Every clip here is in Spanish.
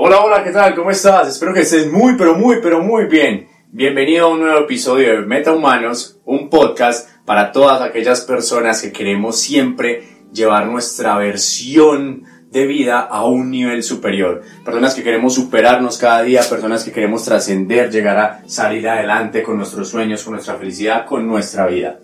Hola, hola, ¿qué tal? ¿Cómo estás? Espero que estés muy, pero muy, pero muy bien. Bienvenido a un nuevo episodio de Meta Humanos, un podcast para todas aquellas personas que queremos siempre llevar nuestra versión de vida a un nivel superior. Personas que queremos superarnos cada día, personas que queremos trascender, llegar a salir adelante con nuestros sueños, con nuestra felicidad, con nuestra vida.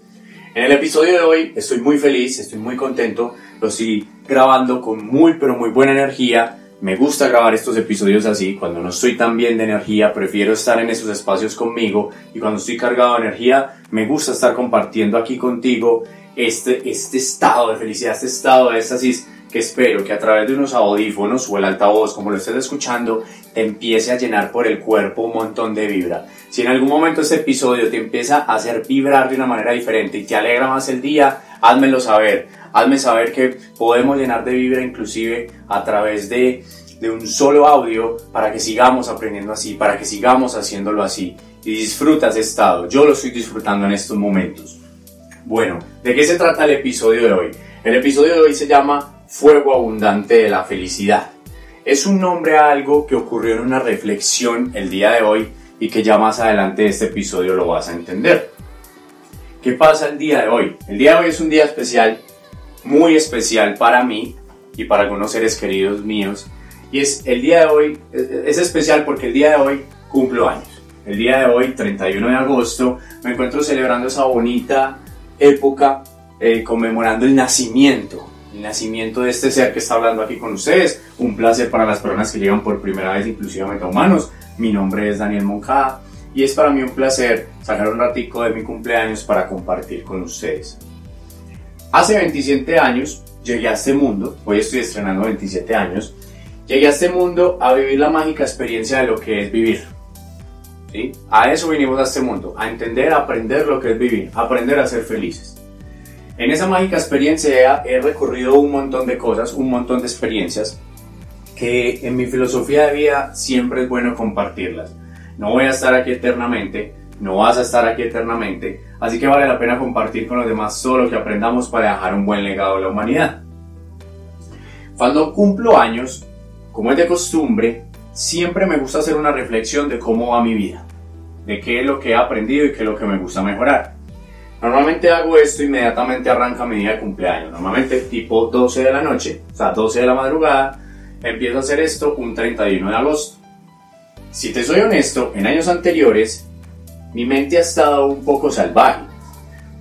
En el episodio de hoy estoy muy feliz, estoy muy contento, lo estoy grabando con muy, pero muy buena energía me gusta grabar estos episodios así, cuando no estoy tan bien de energía, prefiero estar en esos espacios conmigo y cuando estoy cargado de energía, me gusta estar compartiendo aquí contigo este, este estado de felicidad, este estado de éxtasis que espero que a través de unos audífonos o el altavoz, como lo estés escuchando, te empiece a llenar por el cuerpo un montón de vibra. Si en algún momento este episodio te empieza a hacer vibrar de una manera diferente y te alegra más el día, házmelo saber. Hazme saber que podemos llenar de vibra inclusive a través de, de un solo audio para que sigamos aprendiendo así, para que sigamos haciéndolo así. Y disfrutas ese estado. Yo lo estoy disfrutando en estos momentos. Bueno, ¿de qué se trata el episodio de hoy? El episodio de hoy se llama Fuego Abundante de la Felicidad. Es un nombre a algo que ocurrió en una reflexión el día de hoy y que ya más adelante de este episodio lo vas a entender. ¿Qué pasa el día de hoy? El día de hoy es un día especial muy especial para mí y para algunos seres queridos míos. Y es el día de hoy, es especial porque el día de hoy cumplo años. El día de hoy, 31 de agosto, me encuentro celebrando esa bonita época eh, conmemorando el nacimiento, nacimiento de este ser que está hablando aquí con ustedes. Un placer para las personas que llegan por primera vez, inclusivamente humanos. Mi nombre es Daniel Moncada y es para mí un placer sacar un ratico de mi cumpleaños para compartir con ustedes. Hace 27 años llegué a este mundo, hoy estoy estrenando 27 años, llegué a este mundo a vivir la mágica experiencia de lo que es vivir. ¿Sí? A eso vinimos a este mundo, a entender, a aprender lo que es vivir, a aprender a ser felices. En esa mágica experiencia he recorrido un montón de cosas, un montón de experiencias que en mi filosofía de vida siempre es bueno compartirlas. No voy a estar aquí eternamente, no vas a estar aquí eternamente, así que vale la pena compartir con los demás todo lo que aprendamos para dejar un buen legado a la humanidad. Cuando cumplo años, como es de costumbre, siempre me gusta hacer una reflexión de cómo va mi vida, de qué es lo que he aprendido y qué es lo que me gusta mejorar. Normalmente hago esto inmediatamente arranca mi día de cumpleaños, normalmente tipo 12 de la noche, o sea, 12 de la madrugada, empiezo a hacer esto un 31 de agosto. Si te soy honesto, en años anteriores mi mente ha estado un poco salvaje,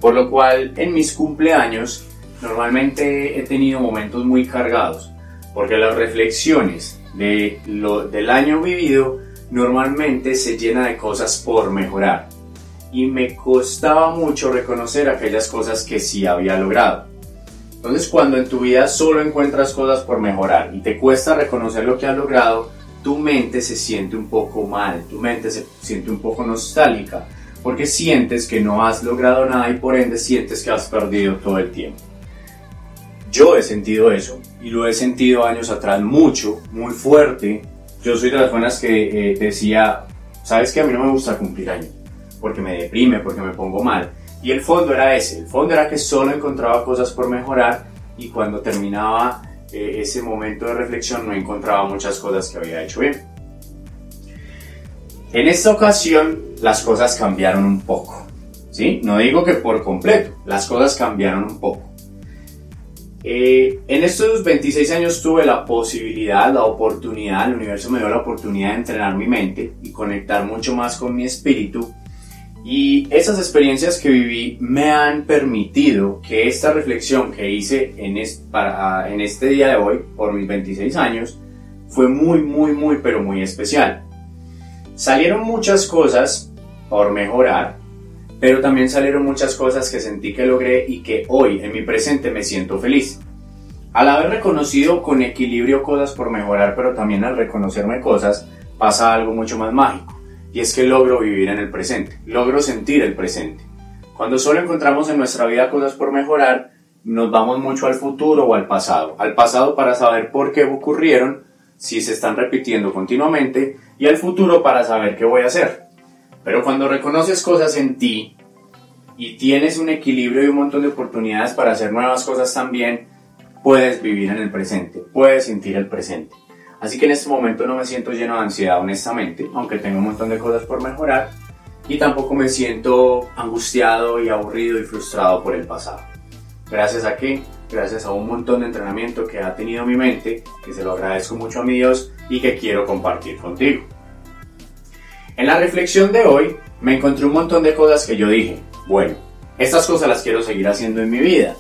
por lo cual en mis cumpleaños normalmente he tenido momentos muy cargados, porque las reflexiones de lo, del año vivido normalmente se llena de cosas por mejorar y me costaba mucho reconocer aquellas cosas que sí había logrado. Entonces cuando en tu vida solo encuentras cosas por mejorar y te cuesta reconocer lo que has logrado, tu mente se siente un poco mal, tu mente se siente un poco nostálgica, porque sientes que no has logrado nada y por ende sientes que has perdido todo el tiempo. Yo he sentido eso y lo he sentido años atrás mucho, muy fuerte. Yo soy de las buenas que eh, decía, sabes que a mí no me gusta cumplir años, porque me deprime, porque me pongo mal. Y el fondo era ese, el fondo era que solo encontraba cosas por mejorar y cuando terminaba eh, ese momento de reflexión no encontraba muchas cosas que había hecho bien. En esta ocasión las cosas cambiaron un poco, ¿sí? No digo que por completo, las cosas cambiaron un poco. Eh, en estos 26 años tuve la posibilidad, la oportunidad, el universo me dio la oportunidad de entrenar mi mente y conectar mucho más con mi espíritu. Y esas experiencias que viví me han permitido que esta reflexión que hice en, este día de hoy, por mis 26 años, fue muy, muy, muy, pero muy especial. Salieron muchas cosas por mejorar, pero también salieron muchas cosas que sentí que logré y que hoy en mi presente me siento feliz. Al haber reconocido con equilibrio cosas por mejorar, pero también al reconocerme cosas, pasa algo mucho más mágico, y es que logro vivir en el presente, logro sentir el presente. Cuando solo encontramos en nuestra vida cosas por mejorar, nos vamos mucho al futuro o al pasado. Al pasado para saber por qué ocurrieron, si se están repitiendo continuamente, y al futuro para saber qué voy a hacer. Pero cuando reconoces cosas en ti y tienes un equilibrio y un montón de oportunidades para hacer nuevas cosas también, puedes vivir en el presente, puedes sentir el presente. Así que en este momento no me siento lleno de ansiedad, honestamente, aunque tengo un montón de cosas por mejorar, y tampoco me siento angustiado y aburrido y frustrado por el pasado. Gracias a qué? Gracias a un montón de entrenamiento que ha tenido mi mente, que se lo agradezco mucho a mi Dios y que quiero compartir contigo. En la reflexión de hoy me encontré un montón de cosas que yo dije, bueno, estas cosas las quiero seguir haciendo en mi vida,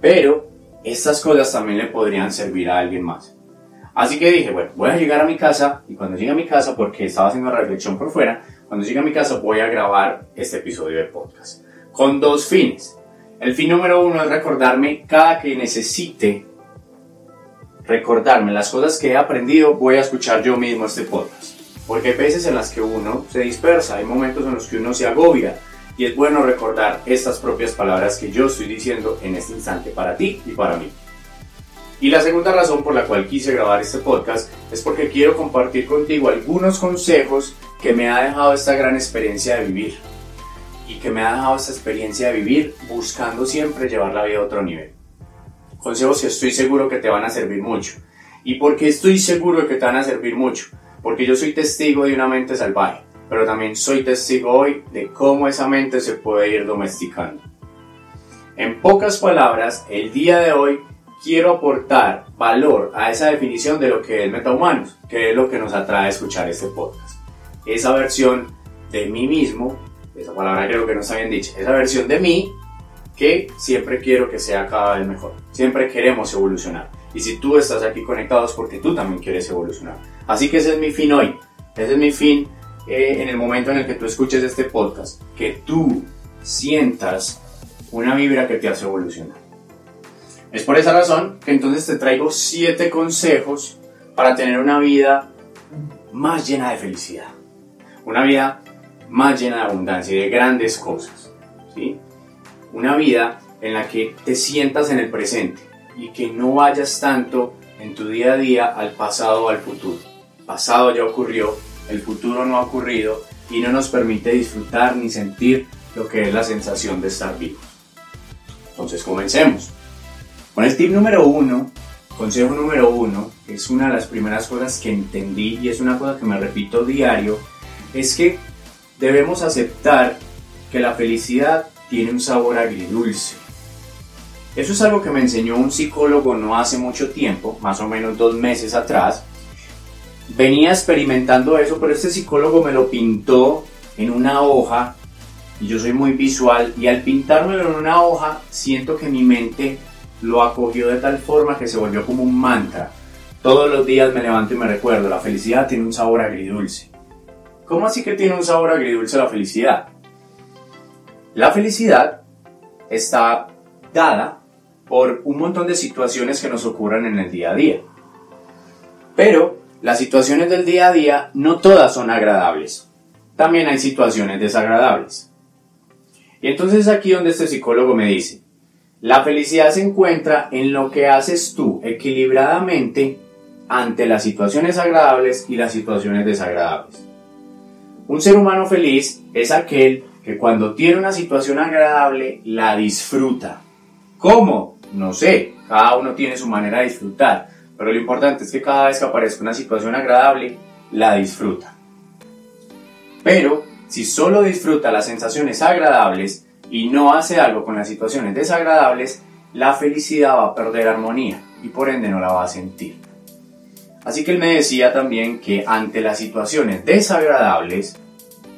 pero estas cosas también le podrían servir a alguien más. Así que dije, bueno, voy a llegar a mi casa y cuando llegue a mi casa, porque estaba haciendo la reflexión por fuera, cuando llegue a mi casa voy a grabar este episodio de podcast con dos fines. El fin número uno es recordarme cada que necesite recordarme las cosas que he aprendido, voy a escuchar yo mismo este podcast. Porque hay veces en las que uno se dispersa, hay momentos en los que uno se agobia y es bueno recordar estas propias palabras que yo estoy diciendo en este instante para ti y para mí. Y la segunda razón por la cual quise grabar este podcast es porque quiero compartir contigo algunos consejos que me ha dejado esta gran experiencia de vivir. Y que me ha dejado esta experiencia de vivir buscando siempre llevar la vida a otro nivel. Consejos que estoy seguro que te van a servir mucho. ¿Y porque estoy seguro que te van a servir mucho? porque yo soy testigo de una mente salvaje, pero también soy testigo hoy de cómo esa mente se puede ir domesticando. En pocas palabras, el día de hoy quiero aportar valor a esa definición de lo que es metahumanos, que es lo que nos atrae a escuchar este podcast. Esa versión de mí mismo, esa palabra creo que no está bien dicha, esa versión de mí que siempre quiero que sea cada vez mejor. Siempre queremos evolucionar. Y si tú estás aquí conectado es porque tú también quieres evolucionar. Así que ese es mi fin hoy. Ese es mi fin eh, en el momento en el que tú escuches este podcast. Que tú sientas una vibra que te hace evolucionar. Es por esa razón que entonces te traigo siete consejos para tener una vida más llena de felicidad. Una vida más llena de abundancia y de grandes cosas. ¿sí? Una vida en la que te sientas en el presente y que no vayas tanto en tu día a día al pasado o al futuro pasado ya ocurrió, el futuro no ha ocurrido y no nos permite disfrutar ni sentir lo que es la sensación de estar vivos. Entonces comencemos. Con el tip número uno, consejo número uno, es una de las primeras cosas que entendí y es una cosa que me repito diario, es que debemos aceptar que la felicidad tiene un sabor agridulce. Eso es algo que me enseñó un psicólogo no hace mucho tiempo, más o menos dos meses atrás, venía experimentando eso, pero este psicólogo me lo pintó en una hoja y yo soy muy visual y al pintármelo en una hoja siento que mi mente lo acogió de tal forma que se volvió como un mantra. Todos los días me levanto y me recuerdo, la felicidad tiene un sabor agridulce. ¿Cómo así que tiene un sabor agridulce la felicidad? La felicidad está dada por un montón de situaciones que nos ocurren en el día a día. Pero las situaciones del día a día no todas son agradables. También hay situaciones desagradables. Y entonces aquí donde este psicólogo me dice, la felicidad se encuentra en lo que haces tú equilibradamente ante las situaciones agradables y las situaciones desagradables. Un ser humano feliz es aquel que cuando tiene una situación agradable la disfruta. ¿Cómo? No sé, cada uno tiene su manera de disfrutar, pero lo importante es que cada vez que aparezca una situación agradable, la disfruta. Pero si solo disfruta las sensaciones agradables y no hace algo con las situaciones desagradables, la felicidad va a perder armonía y por ende no la va a sentir. Así que él me decía también que ante las situaciones desagradables,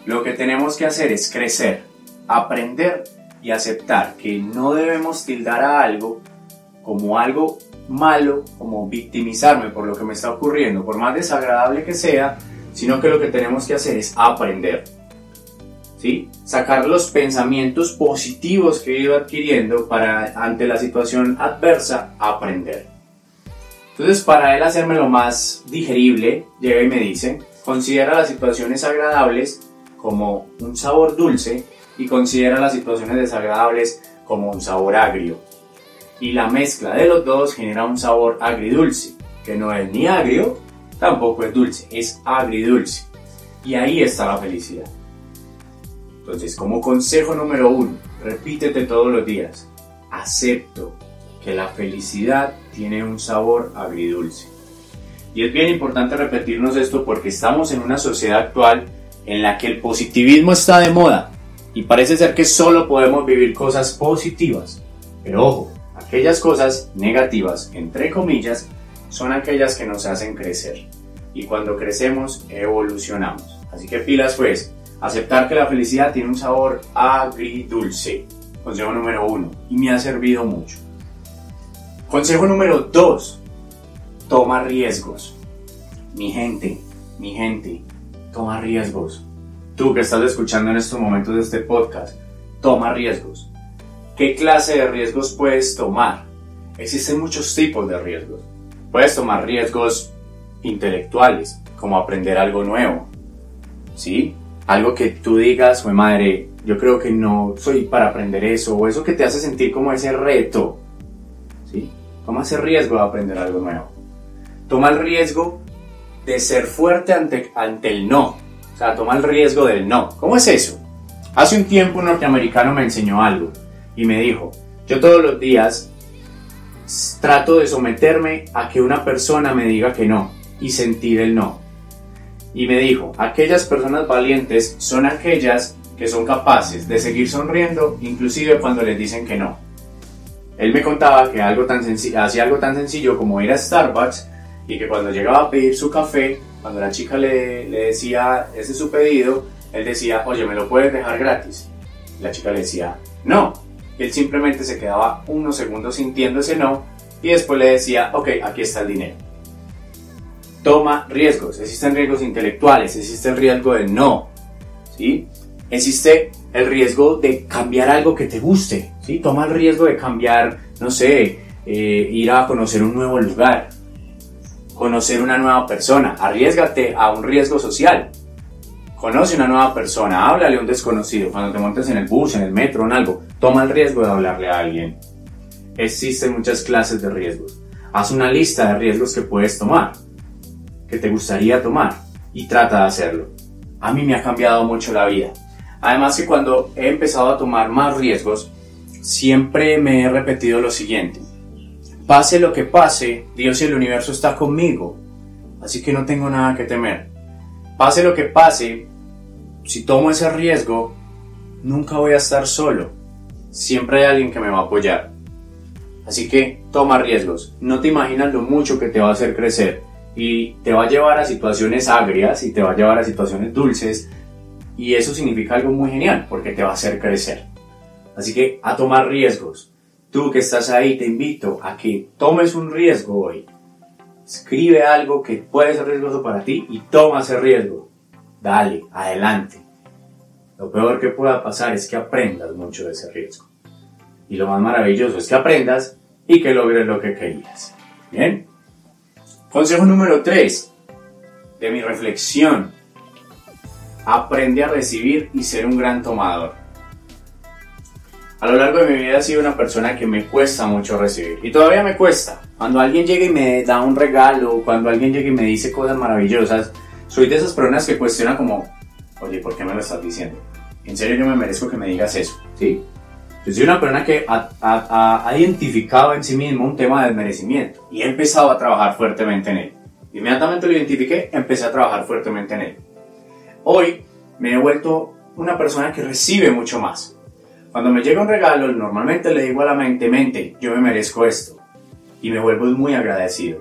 lo que tenemos que hacer es crecer, aprender y aceptar que no debemos tildar a algo como algo malo, como victimizarme por lo que me está ocurriendo, por más desagradable que sea, sino que lo que tenemos que hacer es aprender. ¿Sí? Sacar los pensamientos positivos que he ido adquiriendo para ante la situación adversa aprender. Entonces, para él hacérmelo más digerible, llega y me dice, considera las situaciones agradables como un sabor dulce y considera las situaciones desagradables como un sabor agrio. Y la mezcla de los dos genera un sabor agridulce, que no es ni agrio, tampoco es dulce, es agridulce. Y ahí está la felicidad. Entonces, como consejo número uno, repítete todos los días, acepto que la felicidad tiene un sabor agridulce. Y es bien importante repetirnos esto porque estamos en una sociedad actual en la que el positivismo está de moda y parece ser que solo podemos vivir cosas positivas. Pero ojo, aquellas cosas negativas, entre comillas, son aquellas que nos hacen crecer. Y cuando crecemos, evolucionamos. Así que pilas pues, aceptar que la felicidad tiene un sabor agridulce. Consejo número uno, y me ha servido mucho. Consejo número 2. Toma riesgos. Mi gente, mi gente, toma riesgos. Tú que estás escuchando en estos momentos de este podcast, toma riesgos. ¿Qué clase de riesgos puedes tomar? Existen muchos tipos de riesgos. Puedes tomar riesgos intelectuales, como aprender algo nuevo. ¿Sí? Algo que tú digas, fue madre, yo creo que no soy para aprender eso, o eso que te hace sentir como ese reto Toma ese riesgo de aprender algo nuevo. Toma el riesgo de ser fuerte ante, ante el no. O sea, toma el riesgo del no. ¿Cómo es eso? Hace un tiempo un norteamericano me enseñó algo y me dijo, yo todos los días trato de someterme a que una persona me diga que no y sentir el no. Y me dijo, aquellas personas valientes son aquellas que son capaces de seguir sonriendo inclusive cuando les dicen que no. Él me contaba que algo tan hacía algo tan sencillo como ir a Starbucks y que cuando llegaba a pedir su café, cuando la chica le, decía ese es su pedido, él decía, oye, ¿me lo puedes dejar gratis? La chica le decía, no. él simplemente se quedaba unos segundos sintiendo ese no y después le decía, ok, aquí está el dinero. Toma riesgos. Existen riesgos intelectuales, existe el riesgo de no. ¿sí? Existe el riesgo de cambiar algo que te guste, ¿sí? Toma el riesgo de cambiar, no sé, eh, ir a conocer un nuevo lugar, conocer una nueva persona, arriesgate a un riesgo social. Conoce una nueva persona, háblale a un desconocido, cuando te montes en el bus, en el metro, en algo, toma el riesgo de hablarle a alguien. Existen muchas clases de riesgos. Haz una lista de riesgos que puedes tomar, que te gustaría tomar, y trata de hacerlo. A mí me ha cambiado mucho la vida. Además que cuando he empezado a tomar más riesgos, siempre me he repetido lo siguiente. Pase lo que pase, Dios y el universo está conmigo, así que no tengo nada que temer. Pase lo que pase, si tomo ese riesgo, nunca voy a estar solo. Siempre hay alguien que me va a apoyar. Así que toma riesgos. No te imaginas lo mucho que te va a hacer crecer y te va a llevar a situaciones agrias y te va a llevar a situaciones dulces y eso significa algo muy genial porque te va a hacer crecer. Así que a tomar riesgos. Tú que estás ahí te invito a que tomes un riesgo hoy. Escribe algo que puede ser riesgoso para ti y toma ese riesgo. Dale, adelante. Lo peor que pueda pasar es que aprendas mucho de ese riesgo. Y lo más maravilloso es que aprendas y que logres lo que querías. Bien. Consejo número 3 de mi reflexión aprende a recibir y ser un gran tomador. A lo largo de mi vida he sido una persona que me cuesta mucho recibir y todavía me cuesta. Cuando alguien llega y me da un regalo, cuando alguien llega y me dice cosas maravillosas, soy de esas personas que cuestionan como, oye, ¿por qué me lo estás diciendo? En serio yo me merezco que me digas eso, ¿sí? Yo soy una persona que ha, ha identificado en sí mismo un tema de merecimiento y he empezado a trabajar fuertemente en él. Inmediatamente lo identifiqué, empecé a trabajar fuertemente en él. Hoy me he vuelto una persona que recibe mucho más. Cuando me llega un regalo, normalmente le digo a la mente, mente, yo me merezco esto. Y me vuelvo muy agradecido.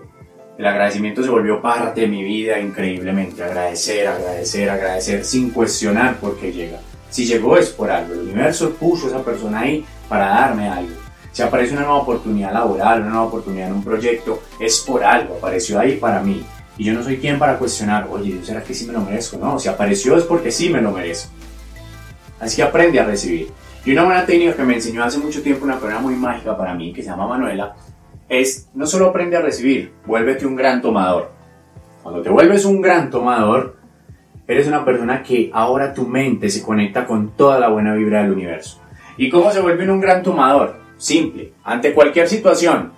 El agradecimiento se volvió parte de mi vida increíblemente. Agradecer, agradecer, agradecer sin cuestionar por qué llega. Si llegó es por algo. El universo puso a esa persona ahí para darme algo. Si aparece una nueva oportunidad laboral, una nueva oportunidad en un proyecto, es por algo. Apareció ahí para mí. Y yo no soy quien para cuestionar, oye, ¿será que sí me lo merezco? No, si apareció es porque sí me lo merezco. Así que aprende a recibir. Y una buena técnica que me enseñó hace mucho tiempo una persona muy mágica para mí, que se llama Manuela, es no solo aprende a recibir, vuélvete un gran tomador. Cuando te vuelves un gran tomador, eres una persona que ahora tu mente se conecta con toda la buena vibra del universo. ¿Y cómo se vuelve un gran tomador? Simple, ante cualquier situación,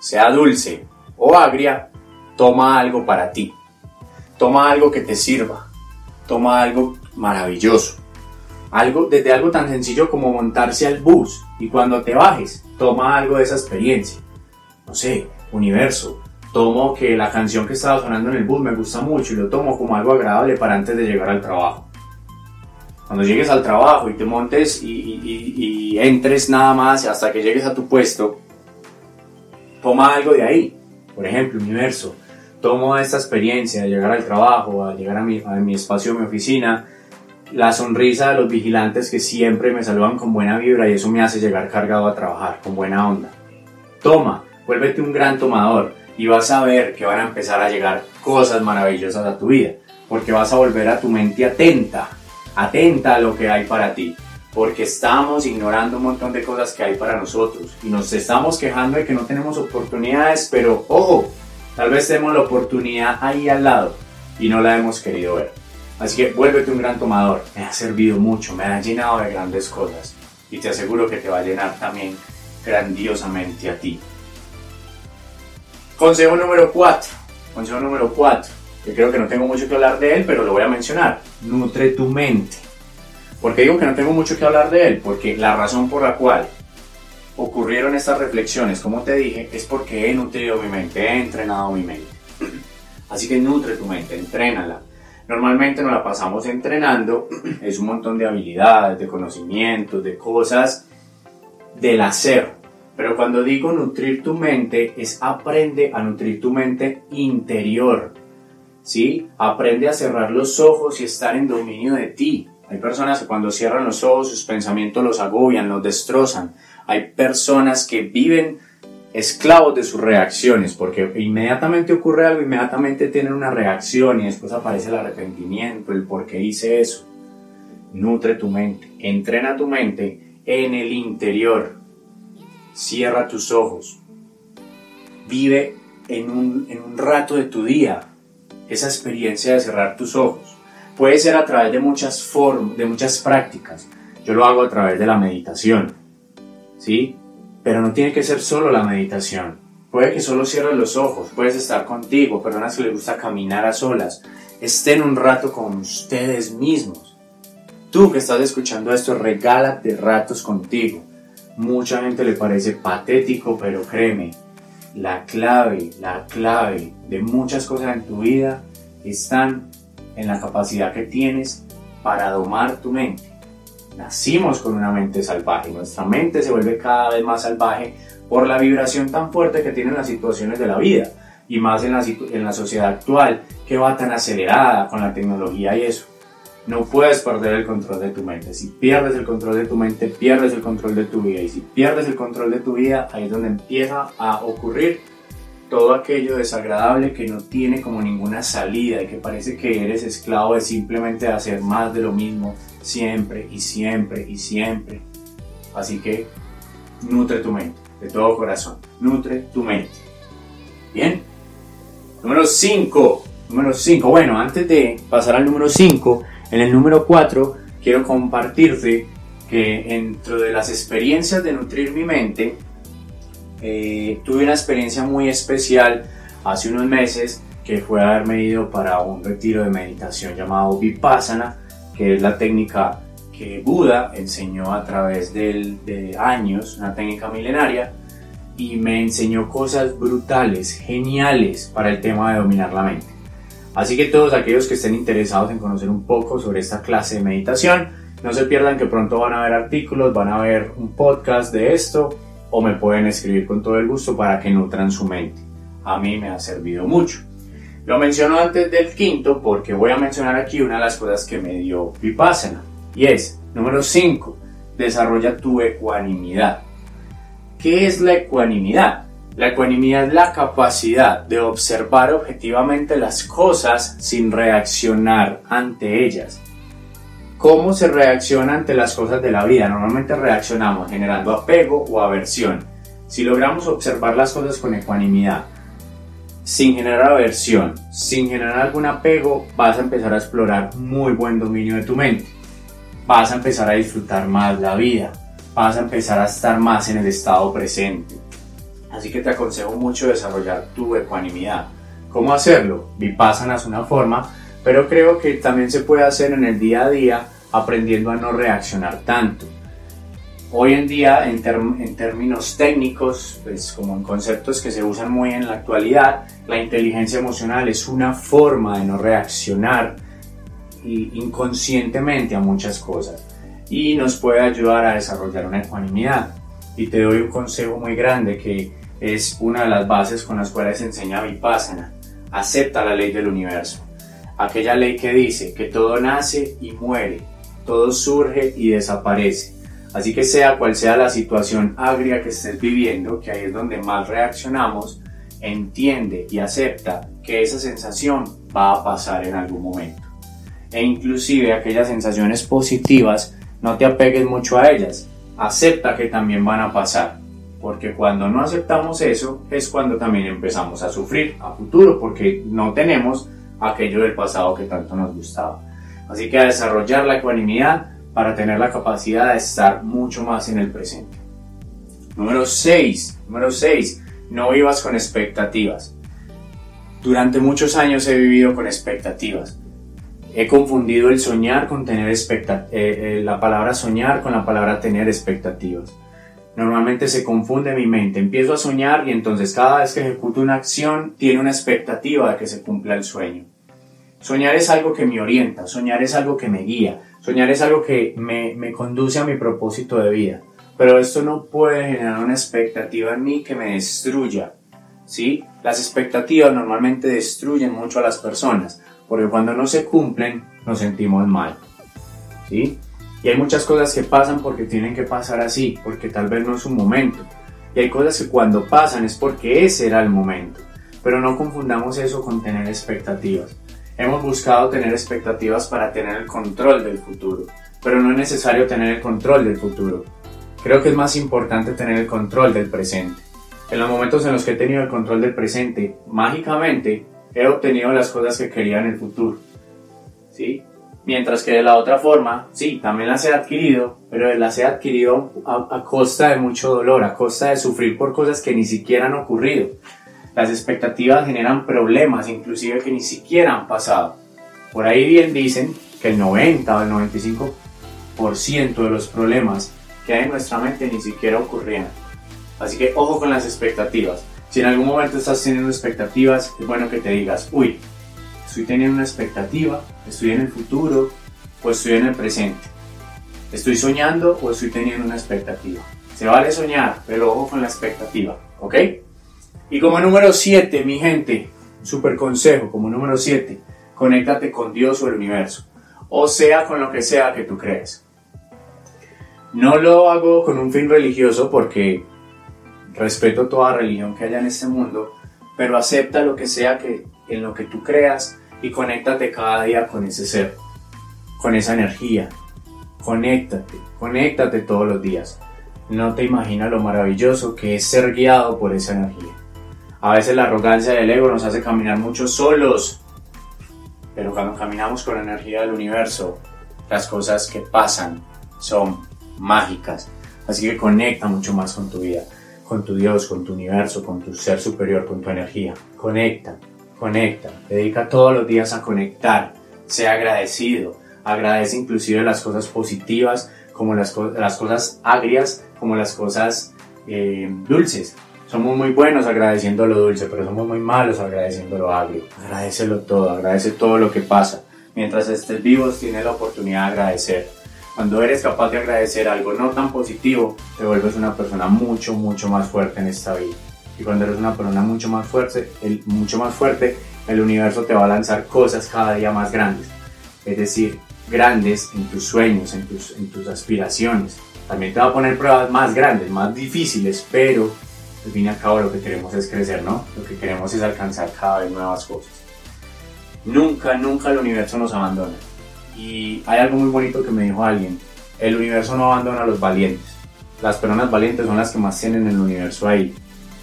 sea dulce o agria, toma algo para ti. Toma algo que te sirva. Toma algo maravilloso. Algo, desde algo tan sencillo como montarse al bus y cuando te bajes, toma algo de esa experiencia no sé, universo. Tomo que la canción que estaba sonando en el bus me gusta mucho y lo tomo como algo agradable para antes de llegar al trabajo. Cuando llegues al trabajo y te montes y, entres nada más hasta que llegues a tu puesto, toma algo de ahí. Por ejemplo, universo. Tomo esta experiencia de llegar al trabajo, a llegar a mi, a mi espacio, a mi oficina, la sonrisa de los vigilantes que siempre me saludan con buena vibra y eso me hace llegar cargado a trabajar, con buena onda. Toma Vuélvete un gran tomador y vas a ver que van a empezar a llegar cosas maravillosas a tu vida, porque vas a volver a tu mente atenta, atenta a lo que hay para ti, porque estamos ignorando un montón de cosas que hay para nosotros y nos estamos quejando de que no tenemos oportunidades, pero ojo, tal vez tenemos la oportunidad ahí al lado y no la hemos querido ver. Así que vuélvete un gran tomador, me ha servido mucho, me ha llenado de grandes cosas y te aseguro que te va a llenar también grandiosamente a ti. Consejo número 4. Consejo número 4. Que creo que no tengo mucho que hablar de él, pero lo voy a mencionar. Nutre tu mente. ¿Por qué digo que no tengo mucho que hablar de él? Porque la razón por la cual ocurrieron estas reflexiones, como te dije, es porque he nutrido mi mente, he entrenado mi mente. Así que nutre tu mente, entrénala. Normalmente nos la pasamos entrenando, es un montón de habilidades, de conocimientos, de cosas del hacer, pero cuando digo nutrir tu mente, es aprende a nutrir tu mente interior. ¿Sí? Aprende a cerrar los ojos y estar en dominio de ti. Hay personas que cuando cierran los ojos sus pensamientos los agobian, los destrozan. Hay personas que viven esclavos de sus reacciones, porque inmediatamente ocurre algo, inmediatamente tienen una reacción y después aparece el arrepentimiento, el por qué hice eso. Nutre tu mente, entrena tu mente en el interior. Cierra tus ojos. Vive en un, en un rato de tu día esa experiencia de cerrar tus ojos. Puede ser a través de muchas formas, de muchas prácticas. Yo lo hago a través de la meditación. ¿Sí? Pero no tiene que ser solo la meditación. Puede que solo cierres los ojos, puedes estar contigo, personas que les gusta caminar a solas. Estén un rato con ustedes mismos. Tú que estás escuchando esto, regálate ratos contigo. Mucha gente le parece patético, pero créeme, la clave, la clave de muchas cosas en tu vida están en la capacidad que tienes para domar tu mente. Nacimos con una mente salvaje, nuestra mente se vuelve cada vez más salvaje por la vibración tan fuerte que tienen las situaciones de la vida y más en la, en la sociedad actual que va tan acelerada con la tecnología y eso. No puedes perder el control de tu mente. Si pierdes el control de tu mente, pierdes el control de tu vida. Y si pierdes el control de tu vida, ahí es donde empieza a ocurrir todo aquello desagradable que no tiene como ninguna salida y que parece que eres esclavo de simplemente hacer más de lo mismo siempre y siempre y siempre. Así que nutre tu mente, de todo corazón. Nutre tu mente. Bien. Número 5. Número 5. Bueno, antes de pasar al número 5, en el número 4 quiero compartirte que dentro de las experiencias de nutrir mi mente, eh, tuve una experiencia muy especial hace unos meses que fue haberme ido para un retiro de meditación llamado Vipassana, que es la técnica que Buda enseñó a través de años, una técnica milenaria, y me enseñó cosas brutales, geniales para el tema de dominar la mente. Así que todos aquellos que estén interesados en conocer un poco sobre esta clase de meditación, No se pierdan que pronto van a ver artículos, van a ver un podcast de esto o me pueden escribir con todo el gusto para que nutran su mente. A mí me ha servido mucho. Lo menciono antes del quinto porque voy a mencionar aquí una de las cosas que me dio Vipassana y es, número 5, desarrolla tu ecuanimidad. ¿Qué es la ecuanimidad? La ecuanimidad es la capacidad de observar objetivamente las cosas sin reaccionar ante ellas. ¿Cómo se reacciona ante las cosas de la vida? Normalmente reaccionamos generando apego o aversión. Si logramos observar las cosas con ecuanimidad, sin generar aversión, sin generar algún apego, vas a empezar a explorar muy buen dominio de tu mente. Vas a empezar a disfrutar más la vida. Vas a empezar a estar más en el estado presente Así que te aconsejo mucho desarrollar tu ecuanimidad. ¿Cómo hacerlo? Vipassana es una forma, pero creo que también se puede hacer en el día a día aprendiendo a no reaccionar tanto. Hoy en día, en, en, términos técnicos, pues como en conceptos que se usan muy en la actualidad, la inteligencia emocional es una forma de no reaccionar inconscientemente a muchas cosas y nos puede ayudar a desarrollar una ecuanimidad. Y te doy un consejo muy grande que es una de las bases con las cuales se enseña Vipassana. Acepta la ley del universo. Aquella ley que dice que todo nace y muere, todo surge y desaparece. Así que sea cual sea la situación agria que estés viviendo, que ahí es donde más reaccionamos, entiende y acepta que esa sensación va a pasar en algún momento. E inclusive aquellas sensaciones positivas, no te apegues mucho a ellas. Acepta que también van a pasar porque cuando no aceptamos eso es cuando también empezamos a sufrir a futuro, porque no tenemos aquello del pasado que tanto nos gustaba. Así que a desarrollar la ecuanimidad para tener la capacidad de estar mucho más en el presente. Número 6. Número 6. No vivas con expectativas. Durante muchos años he vivido con expectativas. He confundido el soñar con tener expectativas, eh, eh, la palabra soñar con la palabra tener expectativas. Normalmente se confunde mi mente, empiezo a soñar y entonces cada vez que ejecuto una acción tiene una expectativa de que se cumpla el sueño. Soñar es algo que me orienta, soñar es algo que me guía, soñar es algo que me, me conduce a mi propósito de vida. Pero esto no puede generar una expectativa en mí que me destruya. ¿sí? Las expectativas normalmente destruyen mucho a las personas, porque cuando no se cumplen nos sentimos mal. ¿sí? Y hay muchas cosas que pasan porque tienen que pasar así, porque tal vez no es un momento. Y hay cosas que cuando pasan es porque ese era el momento. Pero no confundamos eso con tener expectativas. Hemos buscado tener expectativas para tener el control del futuro, pero no es necesario tener el control del futuro. Creo que es más importante tener el control del presente. En los momentos en los que he tenido el control del presente, mágicamente he obtenido las cosas que quería en el futuro. ¿Sí? Mientras que de la otra forma, sí, también las he adquirido, pero las he adquirido a, costa de mucho dolor, a costa de sufrir por cosas que ni siquiera han ocurrido. Las expectativas generan problemas, inclusive que ni siquiera han pasado. Por ahí bien dicen que el 90 o el 95% de los problemas que hay en nuestra mente ni siquiera ocurrían. Así que ojo con las expectativas. Si en algún momento estás teniendo expectativas, es bueno que te digas, uy, estoy teniendo una expectativa, estoy en el futuro o estoy en el presente. Estoy soñando o estoy teniendo una expectativa. Se vale soñar, pero ojo con la expectativa, ¿ok? Y como número 7, mi gente, super consejo, como número 7, conéctate con Dios o el universo, o sea, con lo que sea que tú crees. No lo hago con un fin religioso porque respeto toda religión que haya en este mundo, pero acepta lo que sea que en lo que tú creas y conéctate cada día con ese ser, con esa energía. Conéctate, conéctate todos los días. No te imaginas lo maravilloso que es ser guiado por esa energía. A veces la arrogancia del ego nos hace caminar mucho solos, pero cuando caminamos con la energía del universo, las cosas que pasan son mágicas. Así que conecta mucho más con tu vida, con tu Dios, con tu universo, con tu ser superior, con tu energía. Conecta, Conecta, dedica todos los días a conectar, sea agradecido, agradece inclusive las cosas positivas como las, las cosas agrias, como las cosas eh, dulces. Somos muy buenos agradeciendo lo dulce, pero somos muy malos agradeciendo lo agrio. Agradecelo todo, agradece todo lo que pasa. Mientras estés vivo, tienes la oportunidad de agradecer. Cuando eres capaz de agradecer algo no tan positivo, te vuelves una persona mucho, mucho más fuerte en esta vida. Y cuando eres una persona mucho más fuerte, el, mucho más fuerte, el universo te va a lanzar cosas cada día más grandes. Es decir, grandes en tus sueños, en tus, en tus aspiraciones. También te va a poner pruebas más grandes, más difíciles, pero al fin y al cabo lo que queremos es crecer, ¿no? Lo que queremos es alcanzar cada vez nuevas cosas. Nunca, nunca el universo nos abandona. Y hay algo muy bonito que me dijo alguien, el universo no abandona a los valientes. Las personas valientes son las que más tienen el universo ahí,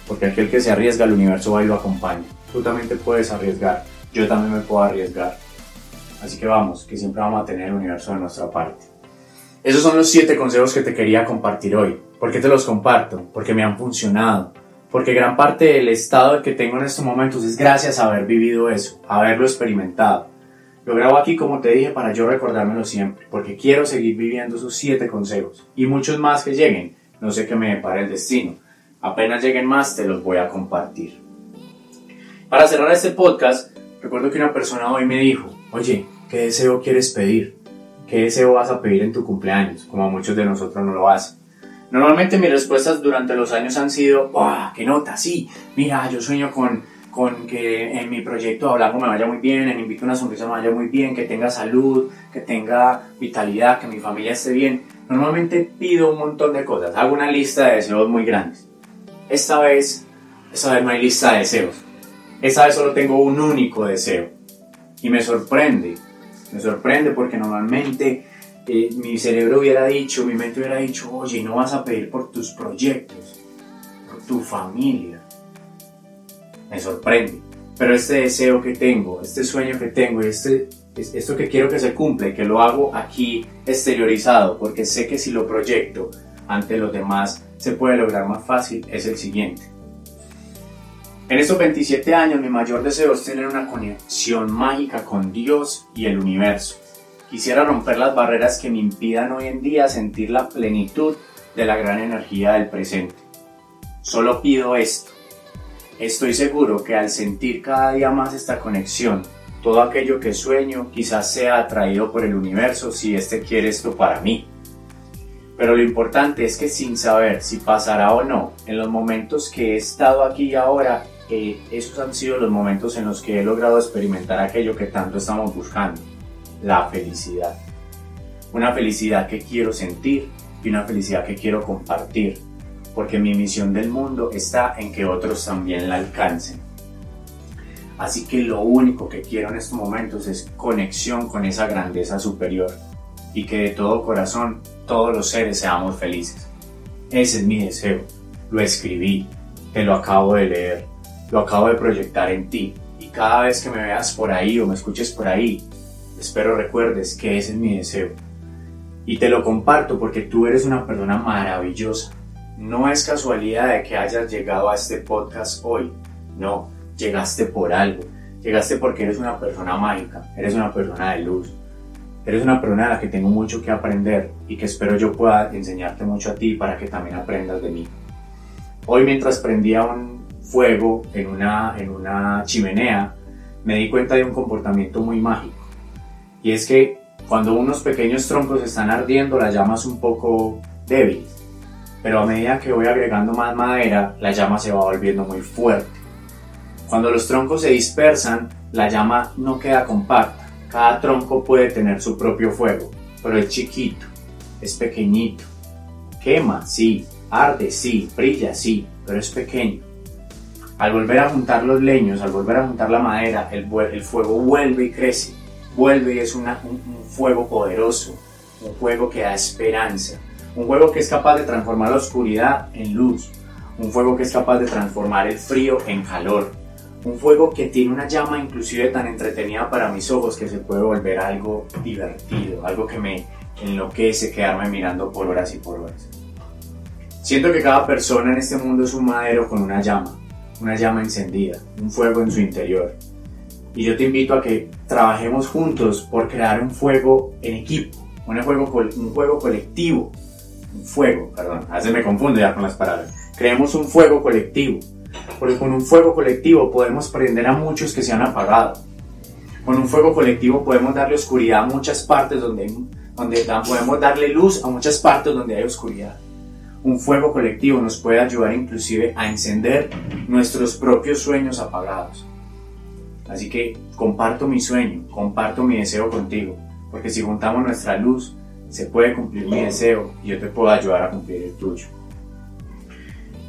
porque aquel que se arriesga, el universo va y lo acompaña. Tú también te puedes arriesgar, yo también me puedo arriesgar. Así que vamos, que siempre vamos a tener el universo de nuestra parte. Esos son los siete consejos que te quería compartir hoy. ¿Por qué te los comparto? Porque me han funcionado. Porque gran parte del estado que tengo en estos momentos es gracias a haber vivido eso, haberlo experimentado. Lo grabo aquí como te dije para yo recordármelo siempre, porque quiero seguir viviendo esos siete consejos y muchos más que lleguen. No sé qué me depara el destino. Apenas lleguen más te los voy a compartir. Para cerrar este podcast, recuerdo que una persona hoy me dijo, oye, ¿qué deseo quieres pedir? ¿Qué deseo vas a pedir en tu cumpleaños? Como muchos de nosotros no lo hacen. Normalmente mis respuestas durante los años han sido, ¡ah, qué nota! Sí, mira, yo sueño con con que en mi proyecto Hablando me vaya muy bien, en Invito una Sonrisa me vaya muy bien, que tenga salud, que tenga vitalidad, que mi familia esté bien. Normalmente pido un montón de cosas, hago una lista de deseos muy grandes. Esta vez, esta vez no hay lista de deseos. Esta vez solo tengo un único deseo. Y me sorprende, me sorprende porque normalmente eh, mi cerebro hubiera dicho, mi mente hubiera dicho, oye, no vas a pedir por tus proyectos, por tu familia me sorprende. Pero este deseo que tengo, este sueño que tengo y este, esto que quiero que se cumpla que lo hago aquí exteriorizado, porque sé que si lo proyecto ante los demás se puede lograr más fácil, es el siguiente. En estos 27 años mi mayor deseo es tener una conexión mágica con Dios y el universo. Quisiera romper las barreras que me impidan hoy en día sentir la plenitud de la gran energía del presente. Solo pido esto, Estoy seguro que al sentir cada día más esta conexión, todo aquello que sueño quizás sea atraído por el universo si éste quiere esto para mí. Pero lo importante es que sin saber si pasará o no, en los momentos que he estado aquí y ahora, eh, esos han sido los momentos en los que he logrado experimentar aquello que tanto estamos buscando, la felicidad. Una felicidad que quiero sentir y una felicidad que quiero compartir porque mi misión del mundo está en que otros también la alcancen. Así que lo único que quiero en estos momentos es conexión con esa grandeza superior y que de todo corazón todos los seres seamos felices. Ese es mi deseo. Lo escribí, te lo acabo de leer, lo acabo de proyectar en ti y cada vez que me veas por ahí o me escuches por ahí, espero recuerdes que ese es mi deseo. Y te lo comparto porque tú eres una persona maravillosa no es casualidad de que hayas llegado a este podcast hoy. No, llegaste por algo. Llegaste porque eres una persona mágica, eres una persona de luz. Eres una persona a la que tengo mucho que aprender y que espero yo pueda enseñarte mucho a ti para que también aprendas de mí. Hoy mientras prendía un fuego en una, en una chimenea, me di cuenta de un comportamiento muy mágico. Y es que cuando unos pequeños troncos están ardiendo, la llama es un poco débil pero a medida que voy agregando más madera, la llama se va volviendo muy fuerte. Cuando los troncos se dispersan, la llama no queda compacta. Cada tronco puede tener su propio fuego, pero es chiquito, es pequeñito. Quema, sí, arde, sí, brilla, sí, pero es pequeño. Al volver a juntar los leños, al volver a juntar la madera, el, fuego vuelve y crece, vuelve y es un fuego poderoso, un fuego que da esperanza, un fuego que es capaz de transformar la oscuridad en luz. Un fuego que es capaz de transformar el frío en calor. Un fuego que tiene una llama inclusive tan entretenida para mis ojos que se puede volver algo divertido, algo que me enloquece quedarme mirando por horas y por horas. Siento que cada persona en este mundo es un madero con una llama, una llama encendida, un fuego en su interior. Y yo te invito a que trabajemos juntos por crear un fuego en equipo, un juego, un juego colectivo un fuego, perdón, a veces me confundo ya con las palabras. Creemos un fuego colectivo, porque con un fuego colectivo podemos prender a muchos que se han apagado. Con un fuego colectivo podemos darle oscuridad a muchas partes donde, donde podemos darle luz a muchas partes donde hay oscuridad. Un fuego colectivo nos puede ayudar inclusive a encender nuestros propios sueños apagados. Así que comparto mi sueño, comparto mi deseo contigo, porque si juntamos nuestra luz, se puede cumplir mi deseo y yo te puedo ayudar a cumplir el tuyo.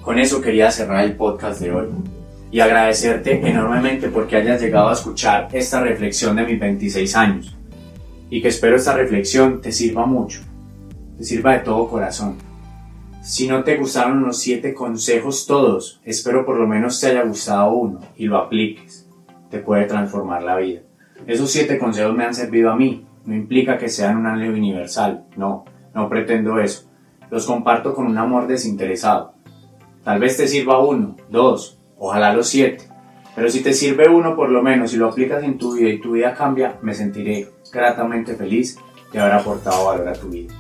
Con eso quería cerrar el podcast de hoy y agradecerte enormemente porque hayas llegado a escuchar esta reflexión de mis 26 años y que espero esta reflexión te sirva mucho, te sirva de todo corazón. Si no te gustaron los siete consejos todos, espero por lo menos te haya gustado uno y lo apliques. Te puede transformar la vida. Esos siete consejos me han servido a mí. No implica que sean una ley universal. No, no pretendo eso. Los comparto con un amor desinteresado. Tal vez te sirva uno, dos, ojalá los siete. Pero si te sirve uno por lo menos y lo aplicas en tu vida y tu vida cambia, me sentiré gratamente feliz de haber aportado valor a tu vida.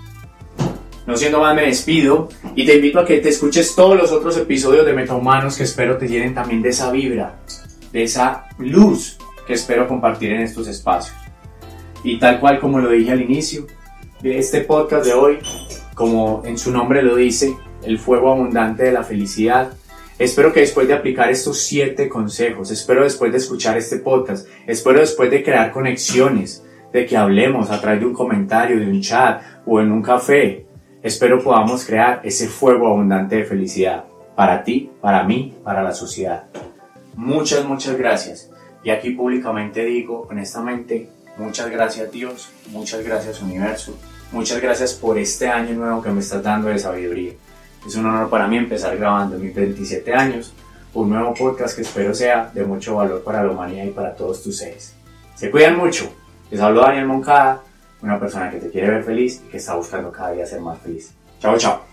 No siendo más, me despido y te invito a que te escuches todos los otros episodios de Metahumanos que espero te llenen también de esa vibra, de esa luz que espero compartir en estos espacios. Y tal cual como lo dije al inicio, este podcast de hoy, como en su nombre lo dice, el fuego abundante de la felicidad. Espero que después de aplicar estos siete consejos, espero después de escuchar este podcast, espero después de crear conexiones, de que hablemos a través de un comentario, de un chat o en un café, espero podamos crear ese fuego abundante de felicidad para ti, para mí, para la sociedad. Muchas, muchas gracias. Y aquí públicamente digo, honestamente, muchas gracias Dios, muchas gracias universo, muchas gracias por este año nuevo que me estás dando de sabiduría. Es un honor para mí empezar grabando mis 27 años un nuevo podcast que espero sea de mucho valor para la humanidad y para todos tus seres. Se cuidan mucho. Les hablo Daniel Moncada, una persona que te quiere ver feliz y que está buscando cada día ser más feliz. Chao, chao.